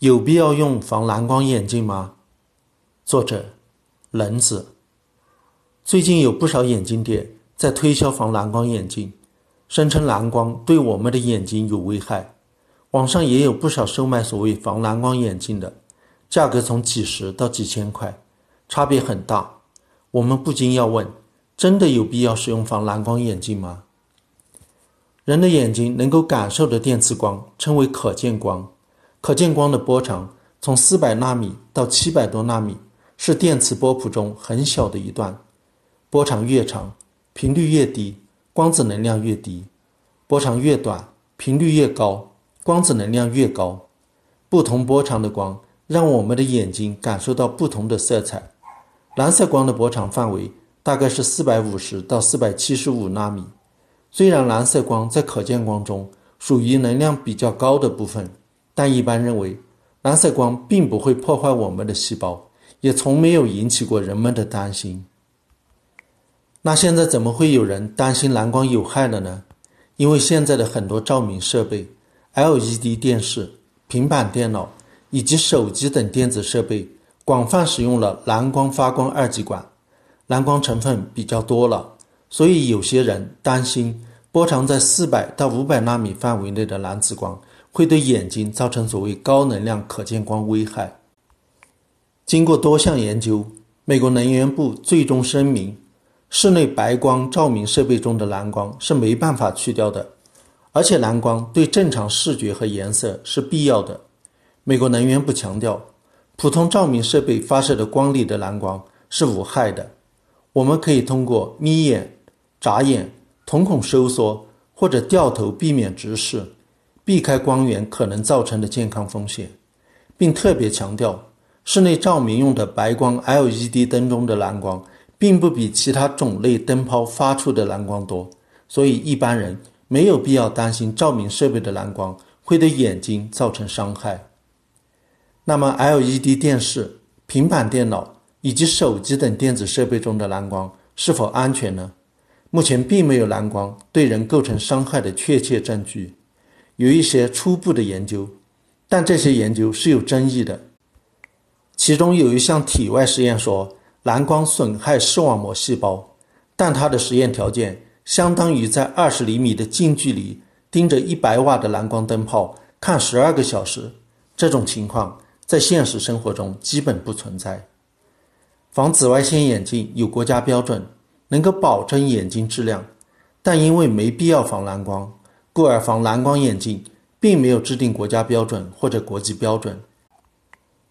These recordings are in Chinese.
有必要用防蓝光眼镜吗？作者：冷子。最近有不少眼镜店在推销防蓝光眼镜，声称蓝光对我们的眼睛有危害。网上也有不少售卖所谓防蓝光眼镜的，价格从几十到几千块，差别很大。我们不禁要问：真的有必要使用防蓝光眼镜吗？人的眼睛能够感受的电磁光称为可见光。可见光的波长从四百纳米到七百多纳米，是电磁波谱中很小的一段。波长越长，频率越低，光子能量越低；波长越短，频率越高，光子能量越高。不同波长的光让我们的眼睛感受到不同的色彩。蓝色光的波长范围大概是四百五十到四百七十五纳米。虽然蓝色光在可见光中属于能量比较高的部分。但一般认为，蓝色光并不会破坏我们的细胞，也从没有引起过人们的担心。那现在怎么会有人担心蓝光有害了呢？因为现在的很多照明设备、LED 电视、平板电脑以及手机等电子设备广泛使用了蓝光发光二极管，蓝光成分比较多了，所以有些人担心波长在四百到五百纳米范围内的蓝紫光。会对眼睛造成所谓高能量可见光危害。经过多项研究，美国能源部最终声明，室内白光照明设备中的蓝光是没办法去掉的，而且蓝光对正常视觉和颜色是必要的。美国能源部强调，普通照明设备发射的光里的蓝光是无害的，我们可以通过眯眼、眨眼、瞳孔收缩或者掉头避免直视。避开光源可能造成的健康风险，并特别强调，室内照明用的白光 LED 灯中的蓝光，并不比其他种类灯泡发出的蓝光多，所以一般人没有必要担心照明设备的蓝光会对眼睛造成伤害。那么，LED 电视、平板电脑以及手机等电子设备中的蓝光是否安全呢？目前并没有蓝光对人构成伤害的确切证据。有一些初步的研究，但这些研究是有争议的。其中有一项体外实验说蓝光损害视网膜细胞，但它的实验条件相当于在二十厘米的近距离盯着一百瓦的蓝光灯泡看十二个小时。这种情况在现实生活中基本不存在。防紫外线眼镜有国家标准，能够保证眼睛质量，但因为没必要防蓝光。故而，防蓝光眼镜并没有制定国家标准或者国际标准。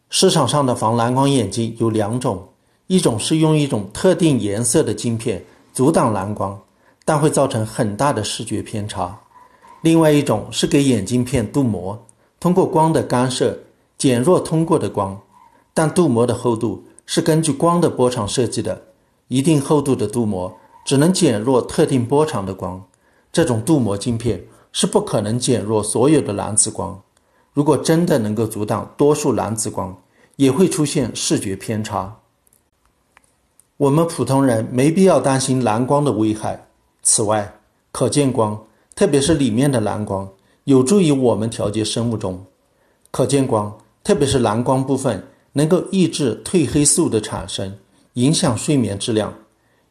市场上的防蓝光眼镜有两种，一种是用一种特定颜色的镜片阻挡蓝光，但会造成很大的视觉偏差；另外一种是给眼镜片镀膜，通过光的干涉减弱通过的光，但镀膜的厚度是根据光的波长设计的，一定厚度的镀膜只能减弱特定波长的光。这种镀膜镜片是不可能减弱所有的蓝紫光。如果真的能够阻挡多数蓝紫光，也会出现视觉偏差。我们普通人没必要担心蓝光的危害。此外，可见光，特别是里面的蓝光，有助于我们调节生物钟。可见光，特别是蓝光部分，能够抑制褪黑素的产生，影响睡眠质量。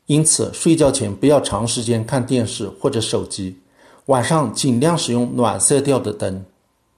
因此，睡觉前不要长时间看电视或者手机，晚上尽量使用暖色调的灯。